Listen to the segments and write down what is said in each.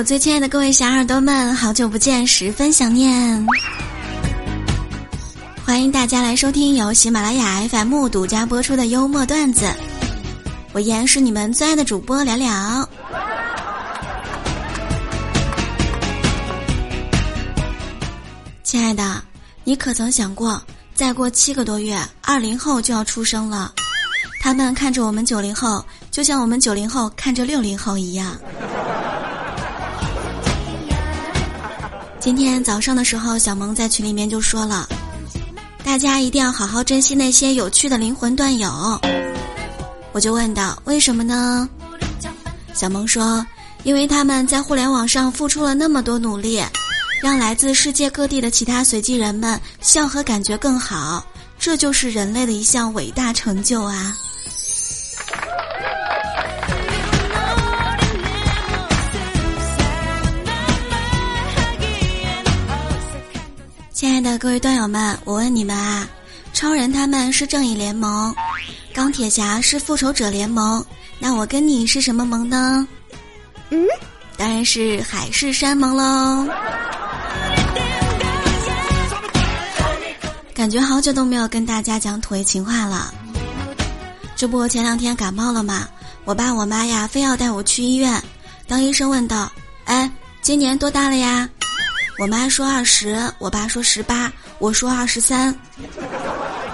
我最亲爱的各位小耳朵们，好久不见，十分想念。欢迎大家来收听由喜马拉雅 FM 独家播出的幽默段子，我依然是你们最爱的主播聊聊。亲爱的，你可曾想过，再过七个多月，二零后就要出生了，他们看着我们九零后，就像我们九零后看着六零后一样。今天早上的时候，小萌在群里面就说了，大家一定要好好珍惜那些有趣的灵魂段友。我就问道，为什么呢？小萌说，因为他们在互联网上付出了那么多努力，让来自世界各地的其他随机人们笑和感觉更好，这就是人类的一项伟大成就啊！亲爱的各位段友们，我问你们啊，超人他们是正义联盟，钢铁侠是复仇者联盟，那我跟你是什么盟呢？嗯，当然是海誓山盟喽。感觉好久都没有跟大家讲土味情话了。这不前两天感冒了嘛，我爸我妈呀非要带我去医院。当医生问道：“哎，今年多大了呀？”我妈说二十，我爸说十八，我说二十三。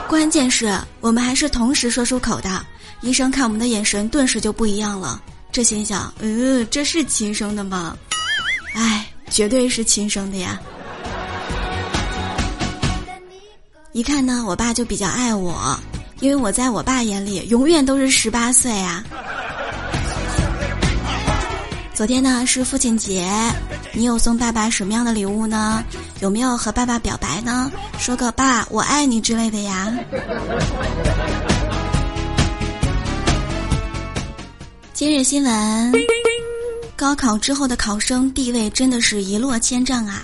关键是我们还是同时说出口的，医生看我们的眼神顿时就不一样了。这心想，嗯，这是亲生的吗？哎，绝对是亲生的呀！一看呢，我爸就比较爱我，因为我在我爸眼里永远都是十八岁啊。昨天呢是父亲节。你有送爸爸什么样的礼物呢？有没有和爸爸表白呢？说个“爸，我爱你”之类的呀？今日新闻：高考之后的考生地位真的是一落千丈啊！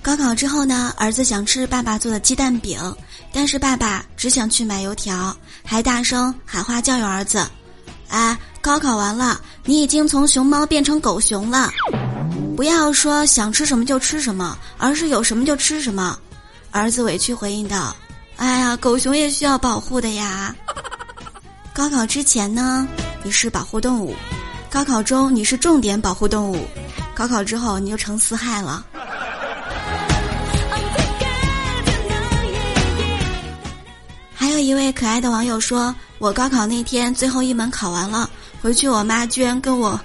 高考之后呢，儿子想吃爸爸做的鸡蛋饼，但是爸爸只想去买油条，还大声喊话教育儿子：“哎，高考完了，你已经从熊猫变成狗熊了。”不要说想吃什么就吃什么，而是有什么就吃什么。儿子委屈回应道：“哎呀，狗熊也需要保护的呀。高考之前呢，你是保护动物；高考中你是重点保护动物；高考之后你就成四害了。”还有一位可爱的网友说：“我高考那天最后一门考完了，回去我妈居然跟我。”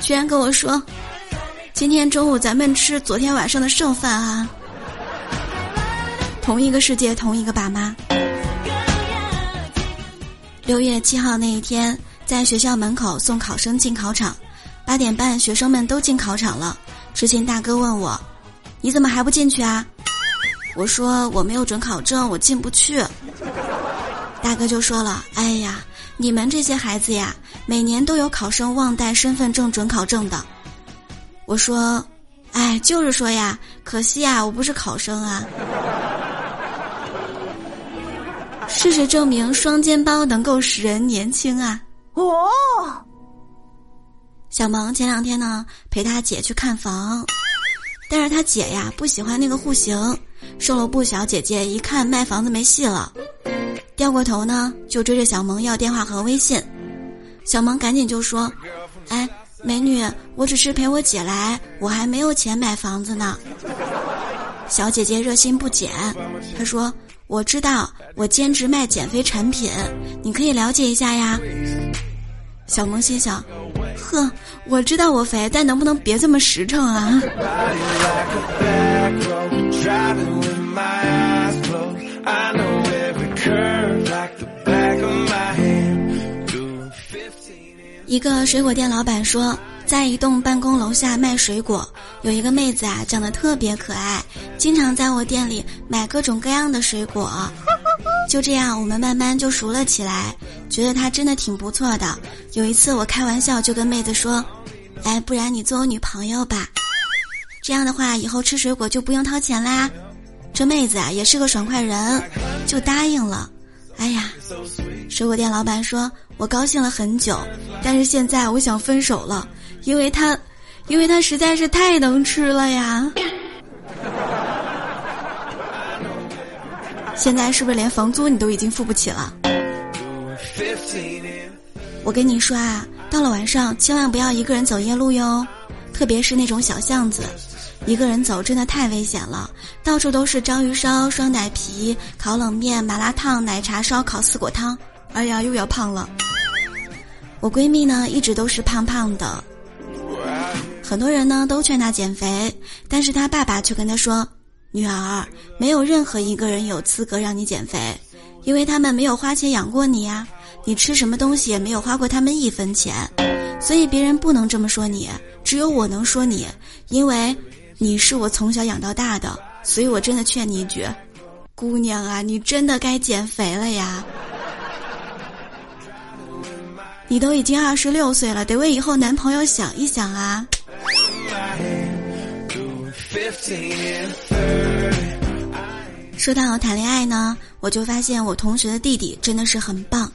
居然跟我说，今天中午咱们吃昨天晚上的剩饭啊！同一个世界，同一个爸妈。六月七号那一天，在学校门口送考生进考场，八点半学生们都进考场了。执勤大哥问我：“你怎么还不进去啊？”我说：“我没有准考证，我进不去。”大哥就说了：“哎呀。”你们这些孩子呀，每年都有考生忘带身份证、准考证的。我说，哎，就是说呀，可惜呀，我不是考生啊。事实证明，双肩包能够使人年轻啊。哦，小萌前两天呢，陪他姐去看房，但是他姐呀不喜欢那个户型，售楼部小姐姐一看卖房子没戏了。掉过头呢，就追着小萌要电话和微信。小萌赶紧就说：“哎，美女，我只是陪我姐来，我还没有钱买房子呢。”小姐姐热心不减，她说：“我知道，我兼职卖减肥产品，你可以了解一下呀。”小萌心想：“呵，我知道我肥，但能不能别这么实诚啊？”一个水果店老板说，在一栋办公楼下卖水果，有一个妹子啊，长得特别可爱，经常在我店里买各种各样的水果。就这样，我们慢慢就熟了起来，觉得她真的挺不错的。有一次，我开玩笑就跟妹子说：“哎，不然你做我女朋友吧，这样的话以后吃水果就不用掏钱啦。”这妹子啊，也是个爽快人，就答应了。哎呀，水果店老板说：“我高兴了很久，但是现在我想分手了，因为他，因为他实在是太能吃了呀。现在是不是连房租你都已经付不起了？我跟你说啊，到了晚上千万不要一个人走夜路哟，特别是那种小巷子，一个人走真的太危险了。到处都是章鱼烧、双奶皮、烤冷面、麻辣烫、奶茶、烧烤、四果汤。哎呀，又要胖了。我闺蜜呢，一直都是胖胖的，很多人呢都劝她减肥，但是她爸爸却跟她说。女儿，没有任何一个人有资格让你减肥，因为他们没有花钱养过你呀，你吃什么东西也没有花过他们一分钱，所以别人不能这么说你，只有我能说你，因为你是我从小养到大的，所以我真的劝你一句，姑娘啊，你真的该减肥了呀，你都已经二十六岁了，得为以后男朋友想一想啊。说到谈恋爱呢，我就发现我同学的弟弟真的是很棒。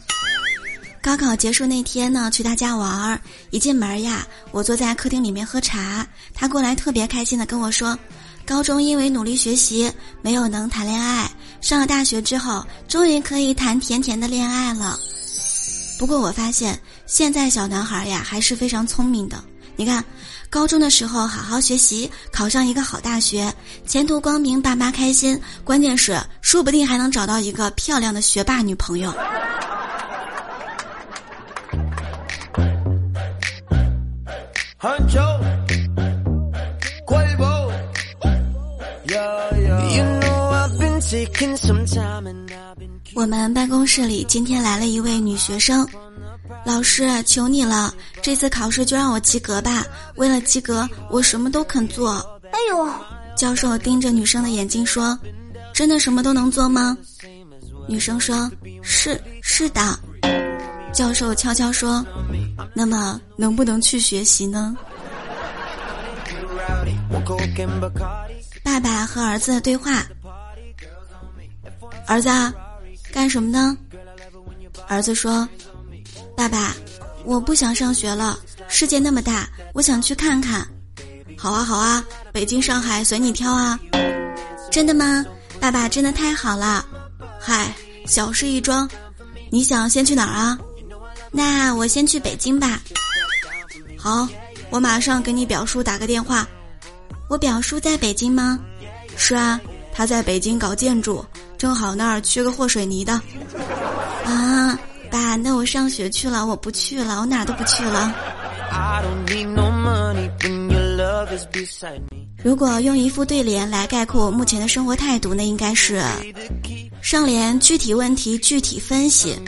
高考结束那天呢，去他家玩儿，一进门呀，我坐在客厅里面喝茶，他过来特别开心的跟我说，高中因为努力学习没有能谈恋爱，上了大学之后终于可以谈甜甜的恋爱了。不过我发现现在小男孩呀还是非常聪明的，你看。高中的时候好好学习，考上一个好大学，前途光明，爸妈开心。关键是，说不定还能找到一个漂亮的学霸女朋友。我们办公室里今天来了一位女学生。老师，求你了，这次考试就让我及格吧！为了及格，我什么都肯做。哎呦，教授盯着女生的眼睛说：“真的什么都能做吗？”女生说：“是，是的。”教授悄悄说：“那么能不能去学习呢？”爸爸和儿子的对话：儿子，干什么呢？儿子说。爸爸，我不想上学了。世界那么大，我想去看看。好啊，好啊，北京、上海随你挑啊。真的吗？爸爸真的太好了。嗨，小事一桩。你想先去哪儿啊？那我先去北京吧。好，我马上给你表叔打个电话。我表叔在北京吗？是啊，他在北京搞建筑，正好那儿缺个和水泥的。啊。爸，那我上学去了，我不去了，我哪都不去了。如果用一副对联来概括我目前的生活态度，那应该是：上联具体问题具体分析，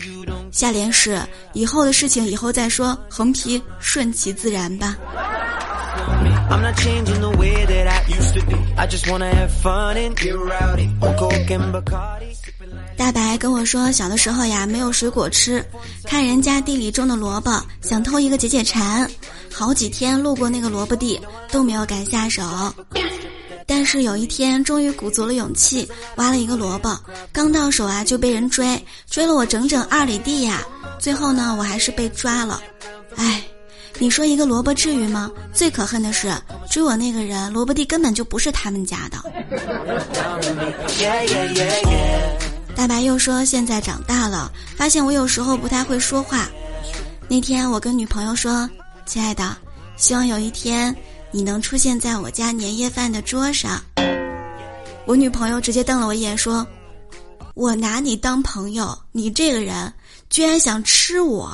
下联是以后的事情以后再说，横批顺其自然吧。大白跟我说，小的时候呀没有水果吃，看人家地里种的萝卜，想偷一个解解馋，好几天路过那个萝卜地都没有敢下手，但是有一天终于鼓足了勇气挖了一个萝卜，刚到手啊就被人追，追了我整整二里地呀，最后呢我还是被抓了，唉。你说一个萝卜至于吗？最可恨的是追我那个人，萝卜地根本就不是他们家的。大白又说现在长大了，发现我有时候不太会说话。那天我跟女朋友说：“亲爱的，希望有一天你能出现在我家年夜饭的桌上。”我女朋友直接瞪了我一眼说：“我拿你当朋友，你这个人居然想吃我！”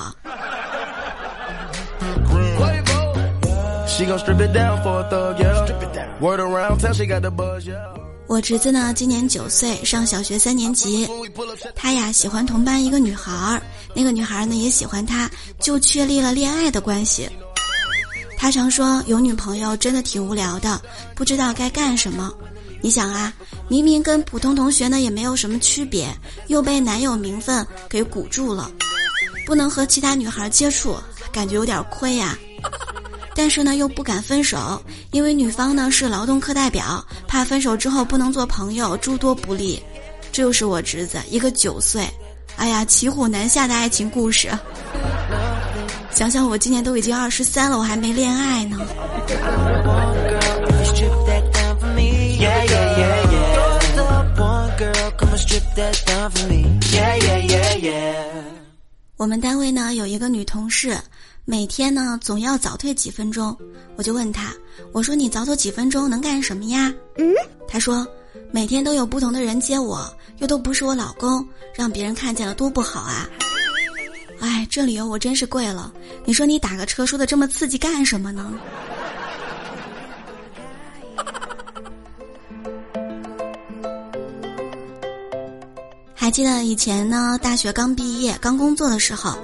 我侄子呢，今年九岁，上小学三年级。他呀喜欢同班一个女孩儿，那个女孩儿呢也喜欢他，就确立了恋爱的关系。他常说有女朋友真的挺无聊的，不知道该干什么。你想啊，明明跟普通同学呢也没有什么区别，又被男友名分给鼓住了，不能和其他女孩接触，感觉有点亏呀。但是呢，又不敢分手，因为女方呢是劳动课代表，怕分手之后不能做朋友，诸多不利。这就是我侄子，一个九岁，哎呀，骑虎难下的爱情故事。想想我今年都已经二十三了，我还没恋爱呢。我们单位呢有一个女同事，每天呢总要早退几分钟。我就问她，我说你早走几分钟能干什么呀？嗯，她说每天都有不同的人接我，又都不是我老公，让别人看见了多不好啊。哎，这理由我真是跪了。你说你打个车说的这么刺激干什么呢？还记得以前呢，大学刚毕业、刚工作的时候，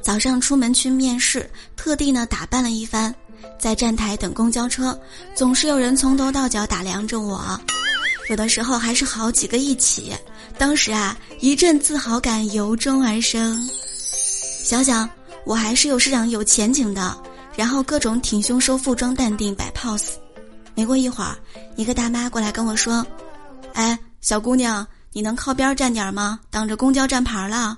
早上出门去面试，特地呢打扮了一番，在站台等公交车，总是有人从头到脚打量着我，有的时候还是好几个一起。当时啊，一阵自豪感由衷而生。想想我还是有市场有前景的，然后各种挺胸收腹装淡定摆 pose。没过一会儿，一个大妈过来跟我说：“哎，小姑娘。”你能靠边站点吗？挡着公交站牌了。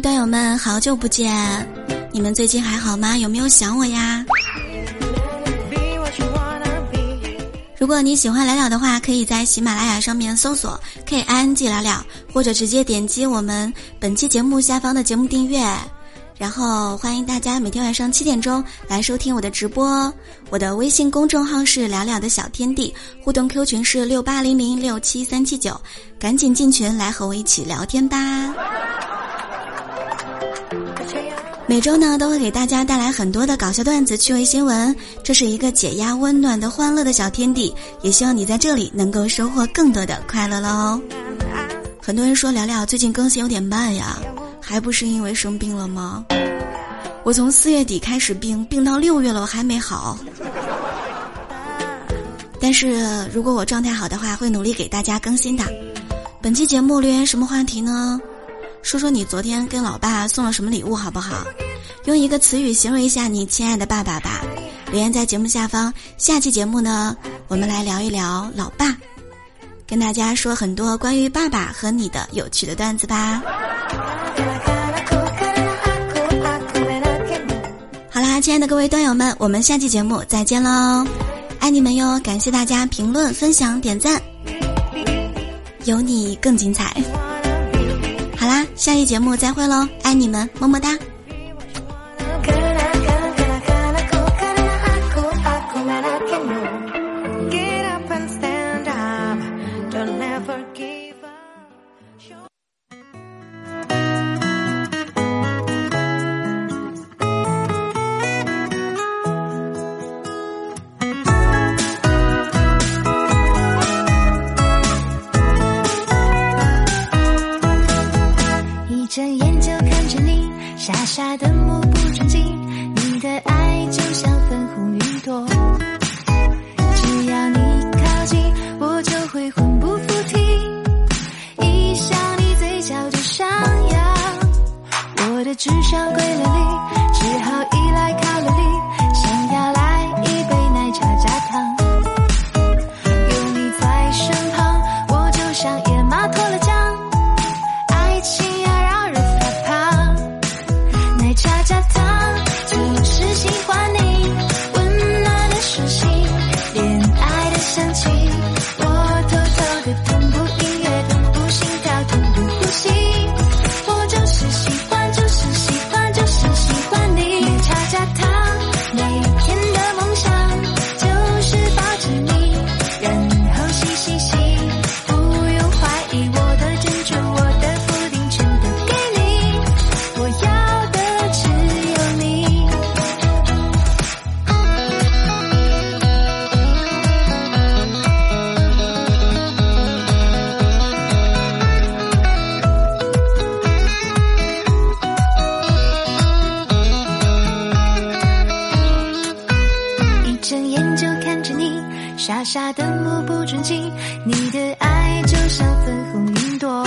位段友们，好久不见，你们最近还好吗？有没有想我呀？如果你喜欢聊聊的话，可以在喜马拉雅上面搜索 K I N G 聊聊，或者直接点击我们本期节目下方的节目订阅。然后欢迎大家每天晚上七点钟来收听我的直播。我的微信公众号是聊聊的小天地，互动 Q 群是六八零零六七三七九，赶紧进群来和我一起聊天吧。每周呢都会给大家带来很多的搞笑段子、趣味新闻，这是一个解压、温暖的、欢乐的小天地。也希望你在这里能够收获更多的快乐喽。很多人说聊聊最近更新有点慢呀，还不是因为生病了吗？我从四月底开始病，病到六月了，我还没好。但是如果我状态好的话，会努力给大家更新的。本期节目留言什么话题呢？说说你昨天跟老爸送了什么礼物好不好？用一个词语形容一下你亲爱的爸爸吧。留言在节目下方。下期节目呢，我们来聊一聊老爸，跟大家说很多关于爸爸和你的有趣的段子吧。好啦，亲爱的各位段友们，我们下期节目再见喽！爱你们哟！感谢大家评论、分享、点赞，有你更精彩。下期节目再会喽，爱你们，么么哒。傻傻的目不转睛你的爱就像粉红云朵。